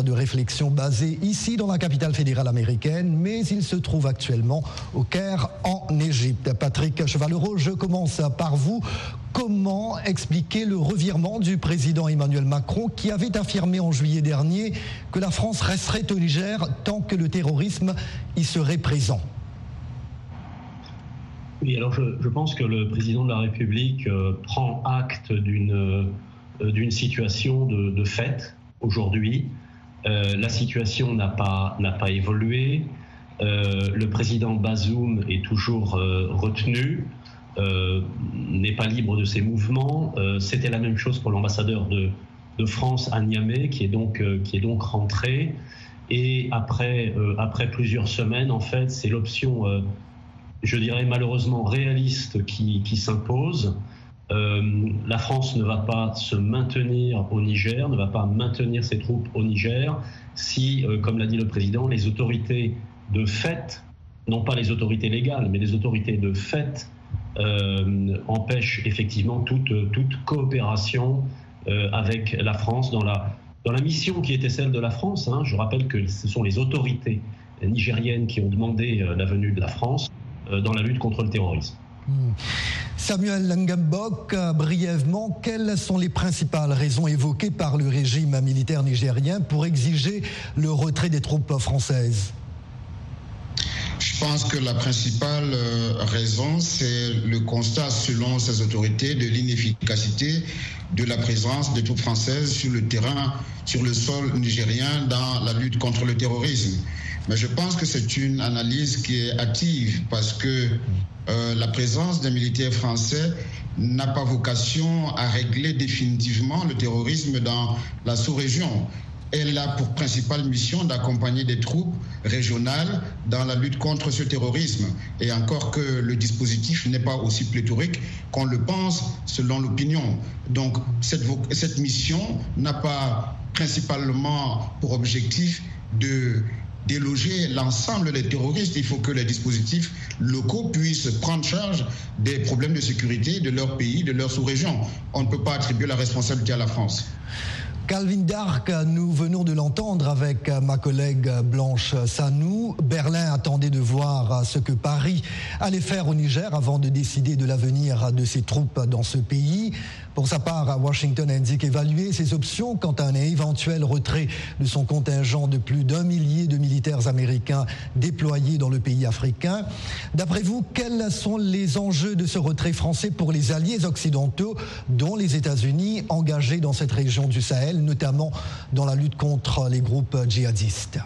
de réflexion basé ici dans la capitale fédérale américaine, mais il se trouve actuellement au Caire en Égypte. Patrick Chevalero, je commence par vous. Comment expliquer le revirement du président Emmanuel Macron qui avait affirmé en juillet dernier que la France resterait au Niger tant que le terrorisme y serait présent? Oui, alors je, pense que le président de la République euh, prend acte d'une euh, situation de fait aujourd'hui. Euh, la situation n'a pas, pas évolué. Euh, le président Bazoum est toujours euh, retenu, n'est pas libre de ses mouvements. C'était la même chose pour l'ambassadeur de, de, France à Niamey, qui est donc, qui est donc rentré. Et après, après plusieurs semaines, en fait, c'est l'option, je dirais malheureusement réaliste, qui, qui s'impose. Euh, la France ne va pas se maintenir au Niger, ne va pas maintenir ses troupes au Niger si, euh, comme l'a dit le président, les autorités de fait, non pas les autorités légales, mais les autorités de fait, euh, empêchent effectivement toute, coopération avec la France dans la, dans la mission qui était celle de la France. Hein. Je rappelle que ce sont les autorités nigériennes qui ont demandé la venue de la France dans la lutte contre le terrorisme. Hmm. Samuel Langambok, brièvement, quelles sont les principales raisons évoquées par le régime militaire nigérien pour exiger le retrait des troupes françaises? Je pense que la principale euh, raison, c'est le constat, selon ces autorités, de l'inefficacité de la présence des troupes françaises sur le terrain, sur le sol nigérien dans la lutte contre le terrorisme. Mais je pense que c'est une analyse qui est active parce que euh, la présence des militaires français n'a pas vocation à régler définitivement le terrorisme dans la sous-région. Elle a pour principale mission d'accompagner des troupes régionales dans la lutte contre ce terrorisme. Et encore que le dispositif n'est pas aussi pléthorique qu'on le pense selon l'opinion. Donc cette mission n'a pas principalement pour objectif de déloger l'ensemble des terroristes. Il faut que les dispositifs locaux puissent prendre charge des problèmes de sécurité de leur pays, de leur sous-région. On ne peut pas attribuer la responsabilité à la France. Calvin Dark, nous venons de l'entendre avec ma collègue Blanche Sanou. Berlin attendait de voir ce que Paris allait faire au Niger avant de décider de l'avenir de ses troupes dans ce pays. Pour sa part, Washington indique évaluer ses options quant à un éventuel retrait de son contingent de plus d'un millier de militaires américains déployés dans le pays africain. D'après vous, quels sont les enjeux de ce retrait français pour les alliés occidentaux, dont les États-Unis engagés dans cette région du Sahel, notamment dans la lutte contre les groupes djihadistes?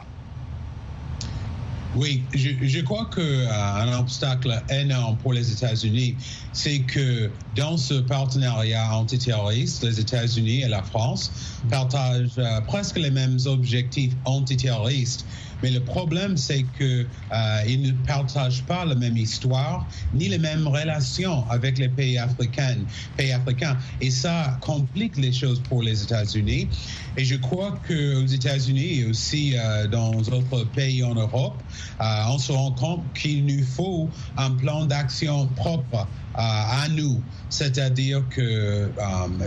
Oui, je, je crois qu'un euh, obstacle énorme pour les États-Unis, c'est que dans ce partenariat antiterroriste, les États-Unis et la France partagent euh, presque les mêmes objectifs antiterroristes mais le problème, c'est qu'ils euh, ne partagent pas la même histoire ni les mêmes relations avec les pays africains. Pays africains. Et ça complique les choses pour les États-Unis. Et je crois qu'aux États-Unis et aussi euh, dans d'autres pays en Europe, euh, on se rend compte qu'il nous faut un plan d'action propre à nous. C'est-à-dire que euh,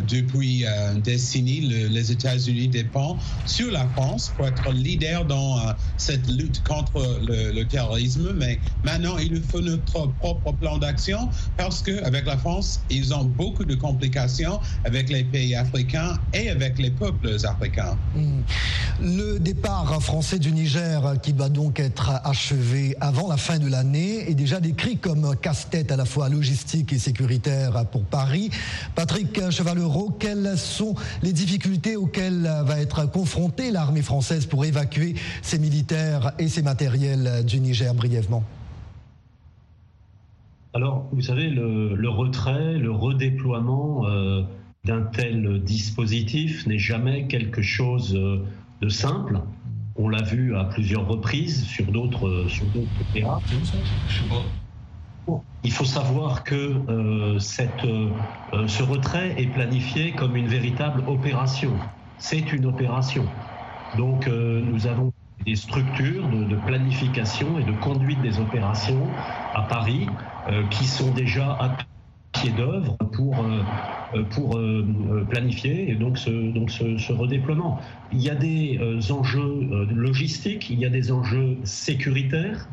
depuis euh, une décennie, les États-Unis dépendent sur la France pour être leader dans euh, cette lutte contre le, terrorisme. Mais maintenant, il nous faut notre propre plan d'action parce qu'avec la France, ils ont beaucoup de complications avec les pays africains et avec les peuples africains. Hmm. Le départ français du Niger, qui va donc être achevé avant la fin de l'année, est déjà décrit comme casse-tête à la fois logistique et sécuritaire pour Paris. Patrick Chevalero, quelles sont les difficultés auxquelles va être confrontée l'armée française pour évacuer ses militaires et ses matériels du Niger brièvement? Alors, vous savez, le, retrait, le redéploiement euh, d'un tel dispositif n'est jamais quelque chose euh, de simple. On l'a vu à plusieurs reprises sur d'autres sur d'autres théâtres. Il faut savoir que euh, cette, euh, ce retrait est planifié comme une véritable opération. C'est une opération. Donc euh, nous avons des structures de, planification et de conduite des opérations à Paris qui sont déjà pied d'œuvre pour, pour planifier et donc, ce, donc ce, redéploiement. Il y a des enjeux logistiques, il y a des enjeux sécuritaires.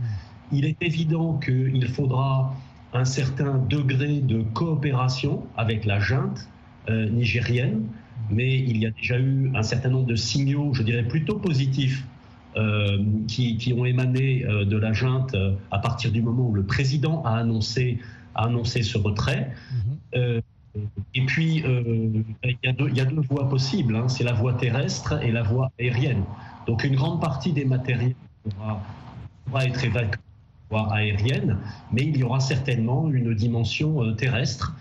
Il est évident qu'il faudra un certain degré de coopération avec la junte nigérienne, mais il y a déjà eu un certain nombre de signaux, je dirais plutôt positifs, euh, qui, ont émané euh, de la junte euh, à partir du moment où le président a annoncé, a annoncé ce retrait. Mhm. et puis, il y, a deux, il y, a deux voies possibles, hein. c'est la voie terrestre et la voie aérienne. Donc une grande partie des matériels pourra, pourra être évacuée voie aérienne, mais il y aura certainement une dimension terrestre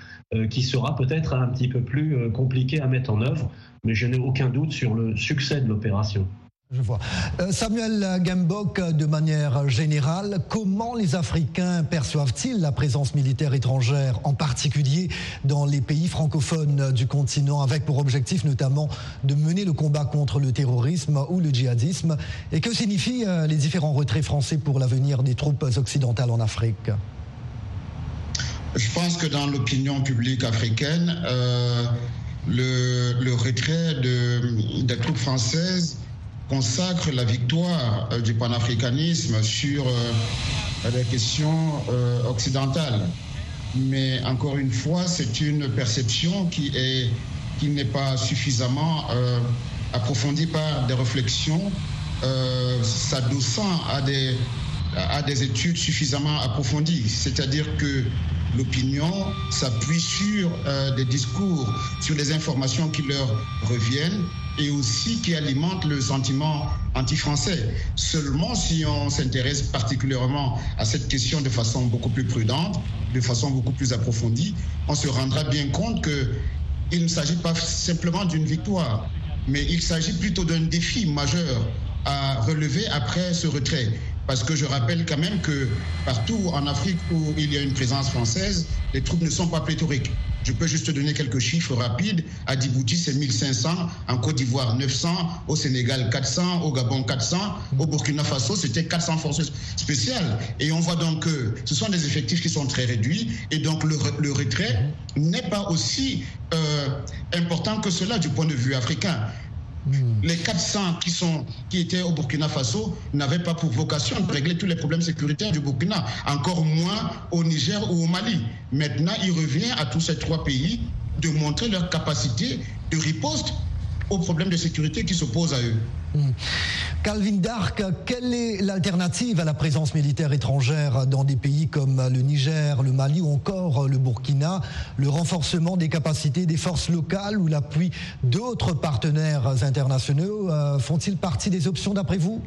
qui sera peut-être un petit peu plus compliquée à mettre en œuvre, mais je n'ai aucun doute sur le succès de l'opération. Je vois. Euh, Samuel Gambok, de manière générale, comment les Africains perçoivent-ils la présence militaire étrangère, en particulier dans les pays francophones du continent, avec pour objectif notamment de mener le combat contre le terrorisme ou le djihadisme? Et que signifient euh, les différents retraits français pour l'avenir des troupes occidentales en Afrique? Je pense que dans l'opinion publique africaine, euh, le, retrait des troupes françaises consacre la victoire euh, du panafricanisme sur euh, les questions euh, occidentales. Mais encore une fois, c'est une perception qui est qui n'est pas suffisamment approfondie par des réflexions s'adossant à des, à des études suffisamment approfondies. C'est-à-dire que l'opinion s'appuie sur des discours, sur les informations qui leur reviennent et aussi qui alimente le sentiment anti-français. Seulement si on s'intéresse particulièrement à cette question de façon beaucoup plus prudente, de façon beaucoup plus approfondie, on se rendra bien compte qu'il ne s'agit pas simplement d'une victoire, mais il s'agit plutôt d'un défi majeur à relever après ce retrait. Parce que je rappelle quand même que partout en Afrique où il y a une présence française, les troupes ne sont pas pléthoriques. Je peux juste donner quelques chiffres rapides. À Djibouti, c'est 1500. En Côte d'Ivoire, 900. Au Sénégal, 400. Au Gabon, 400. Au Burkina Faso, c'était 400 forces spéciales. Et on voit donc que ce sont des effectifs qui sont très réduits. Et donc le, retrait n'est pas aussi euh, important que cela du point de vue africain. Hmm. Les 400 qui, qui étaient au Burkina Faso n'avaient pas pour vocation de régler tous les problèmes sécuritaires du Burkina, encore moins au Niger ou au Mali. Maintenant, il revient à tous ces trois pays de montrer leur capacité de riposte aux problèmes de sécurité qui s'opposent à eux. Calvin Dark, quelle est l'alternative à la présence militaire étrangère dans des pays comme le Niger, le Mali ou encore le Burkina? Le renforcement des capacités des forces locales ou l'appui d'autres partenaires internationaux euh, font-ils partie des options d'après vous?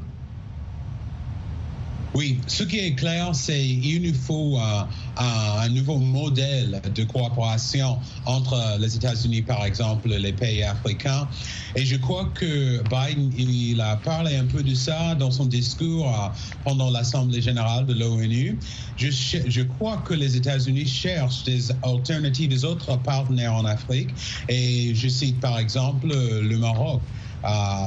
Oui, ce qui est clair, c'est qu'il nous faut euh, un, nouveau modèle de coopération entre les États-Unis, par exemple, les pays africains. Et je crois que Biden, il a parlé un peu de ça dans son discours euh, pendant l'Assemblée générale de l'ONU. Je, je crois que les États-Unis cherchent des alternatives des autres partenaires en Afrique. Et je cite par exemple le Maroc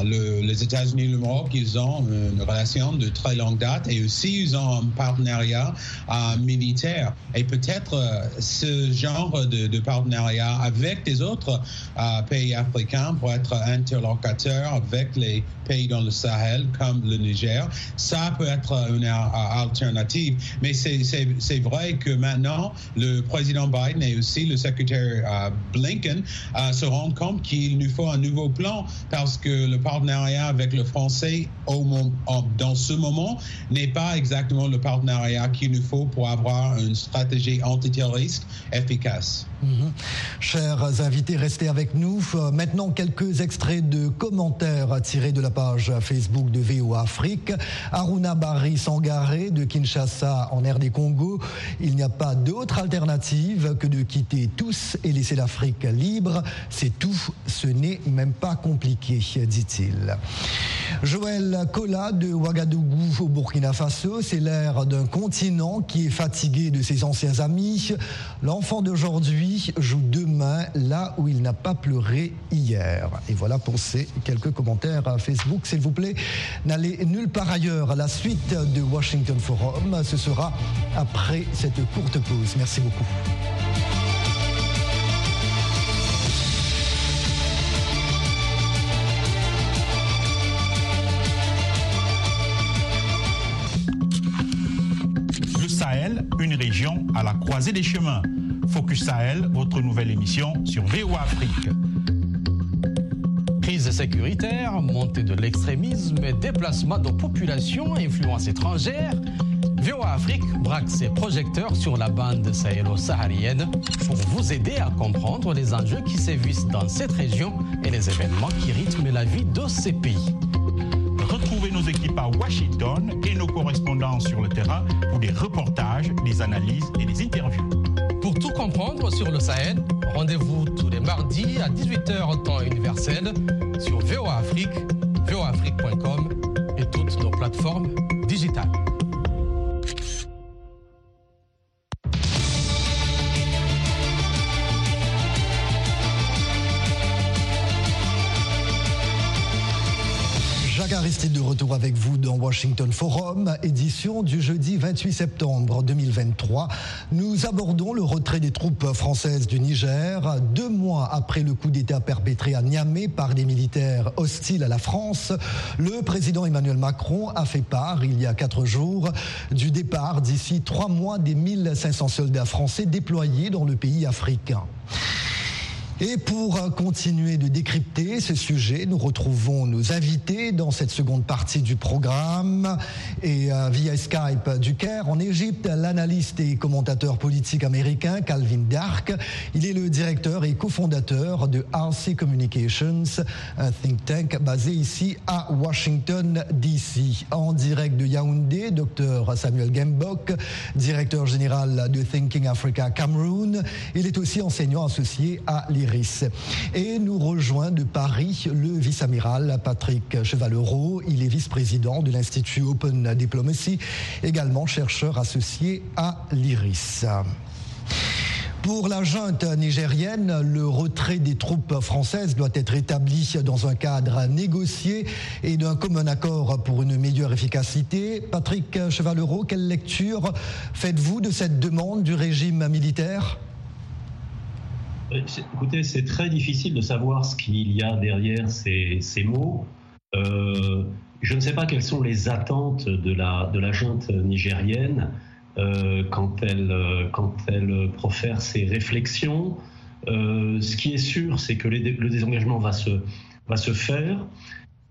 les États-Unis et le Maroc, ils ont une relation de très longue date et aussi ils ont un partenariat euh, militaire. Et peut-être euh, ce genre de, partenariat avec des autres euh, pays africains pour être interlocuteur avec les pays dans le Sahel comme le Niger, ça peut être une alternative. Mais c'est vrai que maintenant, le président Biden et aussi le secrétaire Blinken se rendent compte qu'il nous faut un nouveau plan parce que le partenariat avec le Français dans ce moment n'est pas exactement le partenariat qu'il nous faut pour avoir une stratégie antiterroriste efficace. Mhm. Chers invités, restez avec nous. Euh, maintenant, quelques extraits de commentaires tirés de la page Facebook de VOA Afrique. Aruna Barry Sangaré de Kinshasa en RD Congo. Il n'y a pas d'autre alternative que de quitter tous et laisser l'Afrique libre. C'est tout. Ce n'est même pas compliqué, dit-il. Joël Kola de Ouagadougou au Burkina Faso. C'est l'ère d'un continent qui est fatigué de ses anciens amis. L'enfant d'aujourd'hui joue demain là où il n'a pas pleuré hier. Et voilà pour ces quelques commentaires à Facebook. S'il vous plaît, n'allez nulle part ailleurs. La suite de Washington Forum, ce sera après cette courte pause. Merci beaucoup. Une région à la croisée des chemins. Focus Sahel, votre nouvelle émission sur VOA Afrique. Crise sécuritaire, montée de l'extrémisme, déplacement de populations, influence étrangère. VOA Afrique braque ses projecteurs sur la bande sahélo-saharienne pour vous aider à comprendre les enjeux qui sévissent dans cette région et les événements qui rythment la vie de ces pays. Nos équipes à Washington et nos correspondants sur le terrain pour des reportages, des analyses et des interviews. Pour tout comprendre sur le Sahel, rendez-vous tous les mardis à 18h temps universel sur VOA Afrique, voaafrique.com et toutes nos plateformes digitales. Aristide de retour avec vous dans Washington Forum, édition du jeudi 28 septembre 2023. Nous abordons le retrait des troupes françaises du Niger, deux mois après le coup d'État perpétré à Niamey par des militaires hostiles à la France. Le président Emmanuel Macron a fait part, il y a quatre jours, du départ d'ici trois mois des 1500 soldats français déployés dans le pays africain. Et pour euh, continuer de décrypter ce sujet, nous retrouvons nos invités dans cette seconde partie du programme. Et euh, via Skype du Caire, en Égypte, l'analyste et commentateur politique américain Calvin Dark. Il est le directeur et cofondateur de RC Communications, un think tank basé ici à Washington, D.C. En direct de Yaoundé, Dr Samuel Gembok, directeur général de Thinking Africa Cameroon. Il est aussi enseignant associé à l'IRI et nous rejoint de Paris le vice-amiral Patrick Chevalero. Il est vice-président de l'Institut Open Diplomacy, également chercheur associé à l'IRIS. Pour la junte nigérienne, le retrait des troupes françaises doit être établi dans un cadre négocié et d'un commun accord pour une meilleure efficacité. Patrick Chevalero, quelle lecture faites-vous de cette demande du régime militaire? Écoutez, c'est très difficile de savoir ce qu'il y a derrière ces, mots. Euh, je ne sais pas quelles sont les attentes de la, de junte nigérienne euh, quand, elle, quand elle profère ses réflexions. ce qui est sûr, c'est que le désengagement va se, va se faire.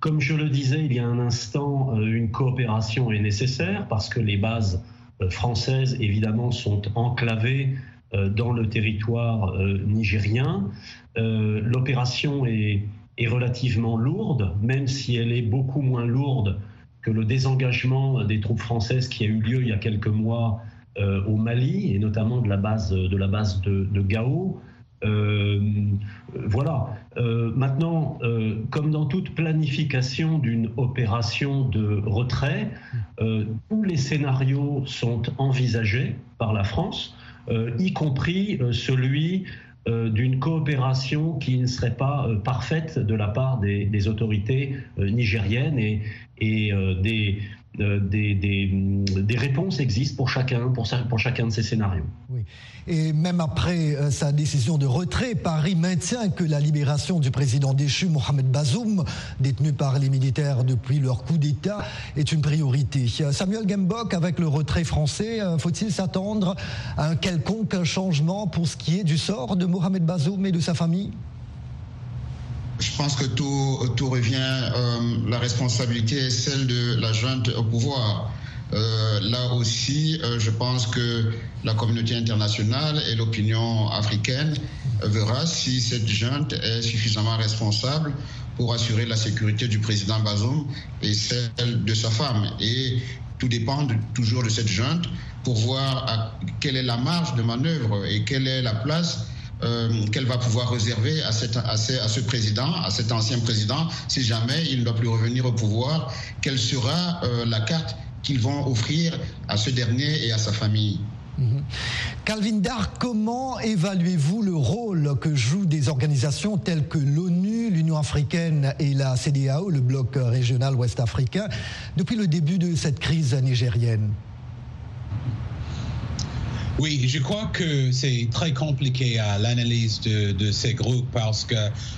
Comme je le disais il y a un instant, une coopération est nécessaire parce que les bases françaises, évidemment, sont enclavées euh, dans le territoire euh, nigérien. Euh, l'opération est, relativement lourde, même si elle est beaucoup moins lourde que le désengagement des troupes françaises qui a eu lieu il y a quelques mois au Mali, et notamment de la base de, la base de, Gao. voilà. maintenant, comme dans toute planification d'une opération de retrait, tous les scénarios sont envisagés par la France. Euh, y compris euh, celui euh, d'une coopération qui ne serait pas parfaite de la part des, autorités nigériennes et, et des, des, des, réponses existent pour chacun, pour, pour chacun de ces scénarios. Oui. Et même après euh, sa décision de retrait, Paris maintient que la libération du président déchu Mohamed Bazoum, détenu par les militaires depuis leur coup d'État, est une priorité. Samuel Gembok, avec le retrait français, euh, faut-il s'attendre à un quelconque changement pour ce qui est du sort de Mohamed Bazoum et de sa famille? Je pense que tout, revient, euh, la responsabilité est celle de la junte au pouvoir. Euh, là aussi, euh, je pense que la communauté internationale et l'opinion africaine verra si cette junte est suffisamment responsable pour assurer la sécurité du président Bazoum et celle de sa femme. Et tout dépend toujours de cette junte pour voir quelle est la marge de manœuvre et quelle est la place euh, qu'elle va pouvoir réserver à, ce, président, à cet ancien président, si jamais il ne doit plus revenir au pouvoir, quelle sera euh, la carte qu'ils vont offrir à ce dernier et à sa famille? Mhm. Calvin Dark, comment évaluez-vous le rôle que jouent des organisations telles que l'ONU, l'Union africaine et la CDAO, le bloc régional ouest-africain, depuis le début de cette crise nigérienne? Oui, je crois que c'est très compliqué à l'analyse de, ces groupes parce que,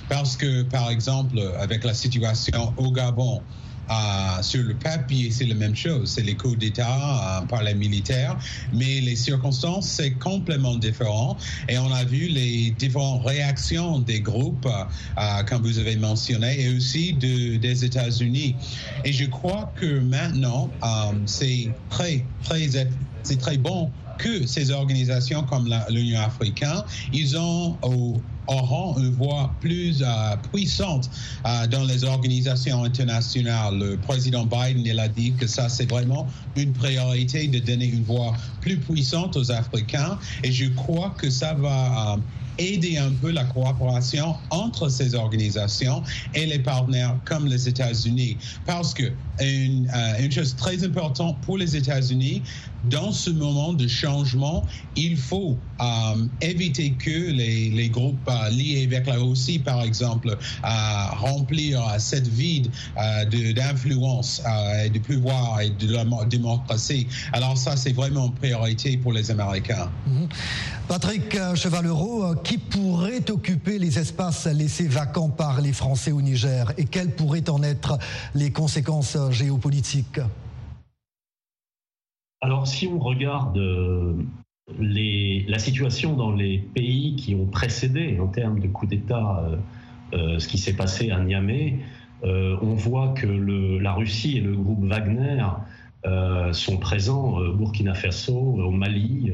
parce que, par exemple, avec la situation au Gabon, euh, sur le papier, c'est la même chose. C'est les coups d'État euh, par les militaires, mais les circonstances, c'est complètement différent. Et on a vu les différentes réactions des groupes, euh, comme vous avez mentionné, et aussi de, des États-Unis. Et je crois que maintenant, c'est très, très, c'est très bon que ces organisations comme l'Union africaine, ils ont auront une voix plus euh, puissante euh, dans les organisations internationales. Le président Biden, il a dit que ça, c'est vraiment une priorité de donner une voix plus puissante aux Africains. Et je crois que ça va euh, aider un peu la coopération entre ces organisations et les partenaires comme les États-Unis. Parce que une, une, chose très importante pour les États-Unis, dans ce moment de changement, il faut euh, éviter que les, groupes euh, liés avec la Russie, par exemple, euh, remplir cette vide d'influence et de pouvoir et de la démocratie. Alors ça, c'est vraiment une priorité pour les Américains. Mhm. Patrick Chevalero, qui pourrait occuper les espaces laissés vacants par les Français au Niger et quelles pourraient en être les conséquences géopolitiques alors, si on regarde euh, la situation dans les pays qui ont précédé en termes de coup d'État euh, euh, ce qui s'est passé à Niamey, on voit que la Russie et le groupe Wagner sont présents au Burkina Faso, au Mali,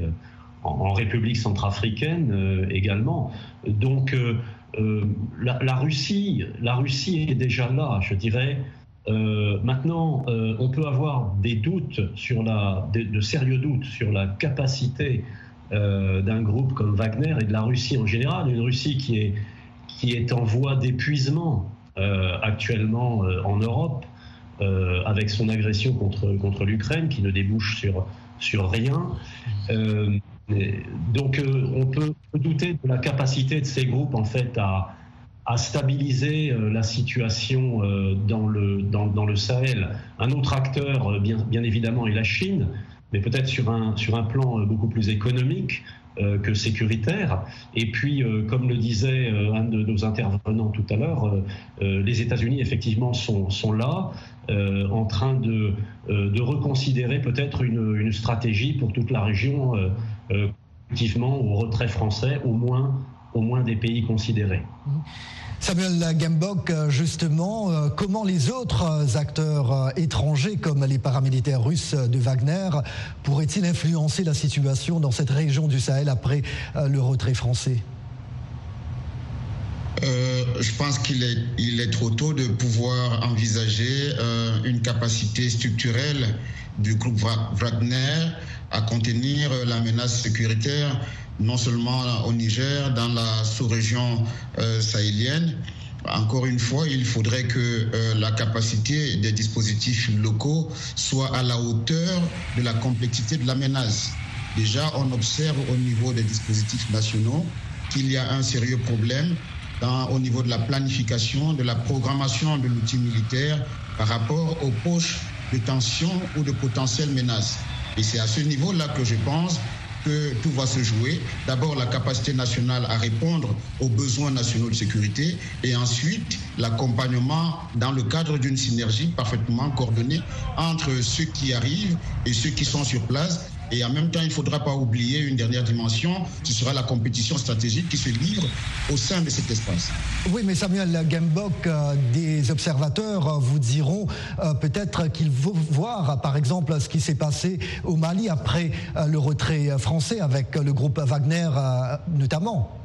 en, République centrafricaine également. Donc, la, Russie, la Russie est déjà là, je dirais. Euh, maintenant, euh, on peut avoir des doutes de, sérieux doutes sur la capacité euh, d'un groupe comme Wagner et de la Russie en général, une Russie qui est, qui est en voie d'épuisement actuellement en Europe, avec son agression contre, contre l'Ukraine qui ne débouche sur, sur rien. donc on peut douter de la capacité de ces groupes en fait à, à stabiliser euh, la situation euh, dans le, Sahel. Un autre acteur, euh, bien, évidemment, est la Chine, mais peut-être sur un, plan beaucoup plus économique que sécuritaire. Et puis, comme le disait un de nos intervenants tout à l'heure, les États-Unis, effectivement, sont, là, en train de, reconsidérer peut-être une, stratégie pour toute la région, effectivement, au retrait français, au moins, au moins des pays considérés. Samuel Gambok, justement, euh, comment les autres acteurs euh, étrangers, comme les paramilitaires russes de Wagner, pourraient-ils influencer la situation dans cette région du Sahel après euh, le retrait français? Je pense qu'il est, il est trop tôt de pouvoir envisager une capacité structurelle du groupe Wagner à contenir la menace sécuritaire non seulement au Niger, dans la sous-région euh, sahélienne. Encore une fois, il faudrait que euh, la capacité des dispositifs locaux soit à la hauteur de la complexité de la menace. Déjà, on observe au niveau des dispositifs nationaux qu'il y a un sérieux problème au niveau de la planification, de la programmation de l'outil militaire par rapport aux poches de tension ou de potentielles menaces. Et c'est à ce niveau-là que je pense que tout va se jouer. D'abord, la capacité nationale à répondre aux besoins nationaux de sécurité et ensuite l'accompagnement dans le cadre d'une synergie parfaitement coordonnée entre ceux qui arrivent et ceux qui sont sur place et en même temps, il ne faudra pas oublier une dernière dimension, ce sera la compétition stratégique qui se livre au sein de cet espace. Oui, mais Samuel Gambok, euh, des observateurs euh, vous diront euh, peut-être qu'il faut voir, par exemple, ce qui s'est passé au Mali après le retrait français avec le groupe Wagner notamment.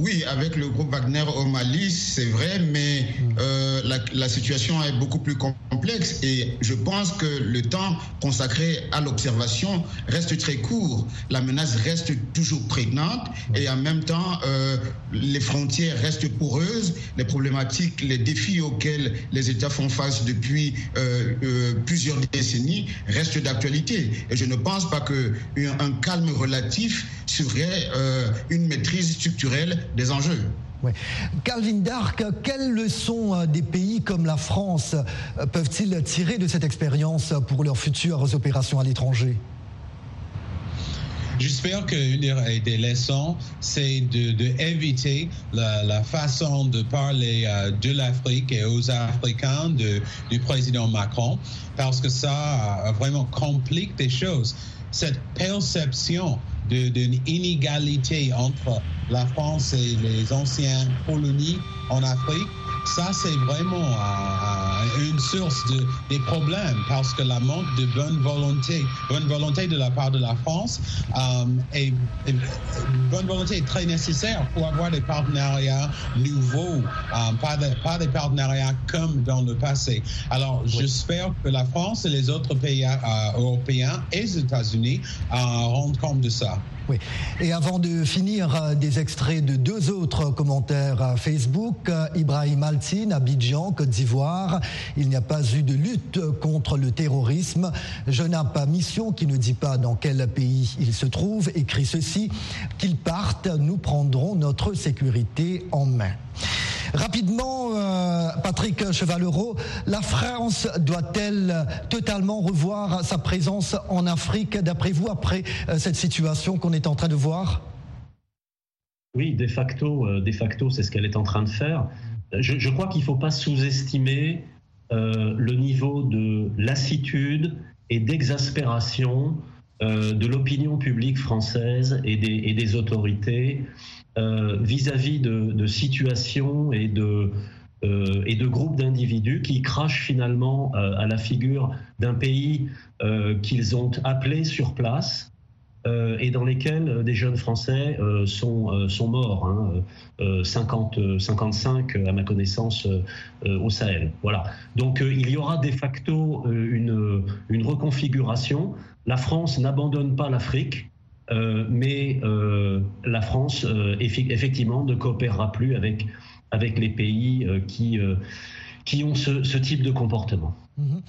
Oui, avec le groupe Wagner au Mali, c'est vrai, mais euh, la, situation est beaucoup plus complexe et je pense que le temps consacré à l'observation reste très court. La menace reste toujours prégnante et en même temps, euh, les frontières restent poreuses, les problématiques, les défis auxquels les États font face depuis euh, plusieurs décennies restent d'actualité. Et je ne pense pas qu'un calme relatif serait une maîtrise structurelle des enjeux. Calvin Dark, quelles leçons euh, des pays comme la France euh, peuvent-ils tirer de cette expérience pour leurs futures opérations à l'étranger? J'espère qu'une des leçons, c'est d'éviter de, la, façon de parler euh, de l'Afrique et aux Africains du président Macron, parce que ça vraiment complique des choses. Cette perception d'une inégalité entre la France et les anciennes colonies en Afrique ça, c'est vraiment euh, une source de, des problèmes parce que la manque de bonne volonté, bonne volonté de la part de la France, euh, est, bonne volonté est très nécessaire pour avoir des partenariats nouveaux, euh, pas, pas, des partenariats comme dans le passé. Alors, j'espère que la France et les autres pays européens et les États-Unis rendent compte de ça. Et avant de finir, euh, des extraits de deux autres commentaires Facebook. Euh, Ibrahim Altine, Abidjan, Côte d'Ivoire. Il n'y a pas eu de lutte contre le terrorisme. Je n'ai pas mission qui ne dit pas dans quel pays il se trouve. Écrit ceci, qu'ils partent, nous prendrons notre sécurité en main. Rapidement, euh, Patrick Chevalero, la France doit-elle totalement revoir sa présence en Afrique, d'après vous, après euh, cette situation qu'on est en train de voir? Oui, de facto, euh, de facto c'est ce qu'elle est en train de faire. Je, crois qu'il ne faut pas sous-estimer le niveau de lassitude et d'exaspération de l'opinion publique française et des autorités euh, vis-à-vis de, situations et de, euh, et de groupes d'individus qui crachent finalement euh, à la figure d'un pays qu'ils ont appelé sur place et dans lesquels des jeunes Français sont, morts, hein, 50, 55 à ma connaissance au Sahel. Voilà. Donc il y aura de facto une reconfiguration. La France n'abandonne pas l'Afrique. Euh, mais euh, la France, euh, effectivement, ne coopérera plus avec, avec les pays qui, qui ont ce, type de comportement. Mhm.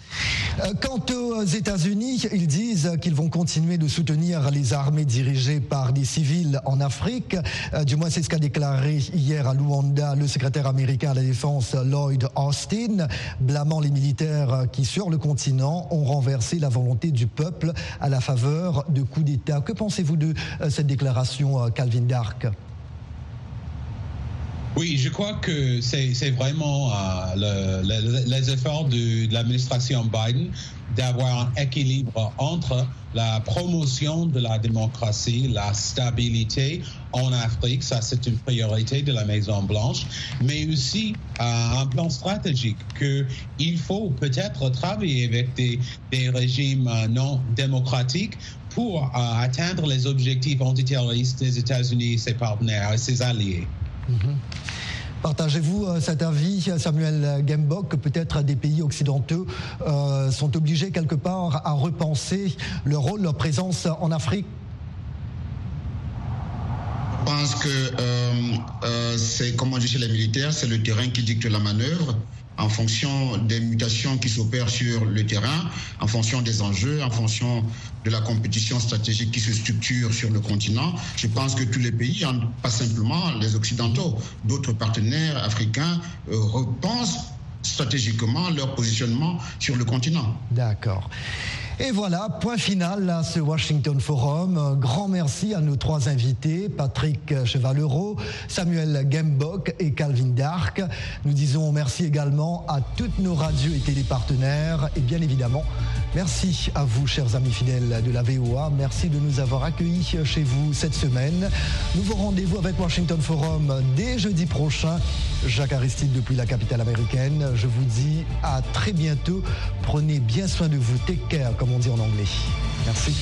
Quant aux États-Unis, ils disent qu'ils vont continuer de soutenir les armées dirigées par des civils en Afrique. Du moins, c'est ce qu'a déclaré hier à Luanda le secrétaire américain à la Défense Lloyd Austin, blâmant les militaires qui, sur le continent, ont renversé la volonté du peuple à la faveur de coups d'État. Que pensez-vous de cette déclaration, Calvin Dark oui, je crois que c'est vraiment euh, les efforts de, l'administration Biden d'avoir un équilibre entre la promotion de la démocratie, la stabilité en Afrique, ça c'est une priorité de la Maison Blanche, mais aussi euh, un plan stratégique qu'il faut peut-être travailler avec des, régimes euh, non démocratiques pour atteindre les objectifs antiterroristes des États-Unis, ses partenaires et ses alliés. Mhm. Partagez-vous euh, cet avis, Samuel Gembok, que peut-être des pays occidentaux euh, sont obligés quelque part à repenser leur rôle, leur présence en Afrique? Je pense que euh, c'est, comme on dit chez les militaires, c'est le terrain qui dicte la manœuvre en fonction des mutations qui s'opèrent sur le terrain, en fonction des enjeux, en fonction de la compétition stratégique qui se structure sur le continent. Je pense que tous les pays, hein, pas simplement les Occidentaux, d'autres partenaires africains euh, repensent stratégiquement leur positionnement sur le continent. D'accord. Et voilà, point final à ce Washington Forum. grand merci à nos trois invités, Patrick Chevalero, Samuel Gembok et Calvin Dark. Nous disons merci également à toutes nos radios et télépartenaires et bien évidemment, merci à vous, chers amis fidèles de la VOA. Merci de nous avoir accueillis chez vous cette semaine. Nouveau rendez-vous avec Washington Forum dès jeudi prochain. Jacques Aristide depuis la capitale américaine. Je vous dis à très bientôt. Prenez bien soin de vous. Take care, on dit en anglais. Merci.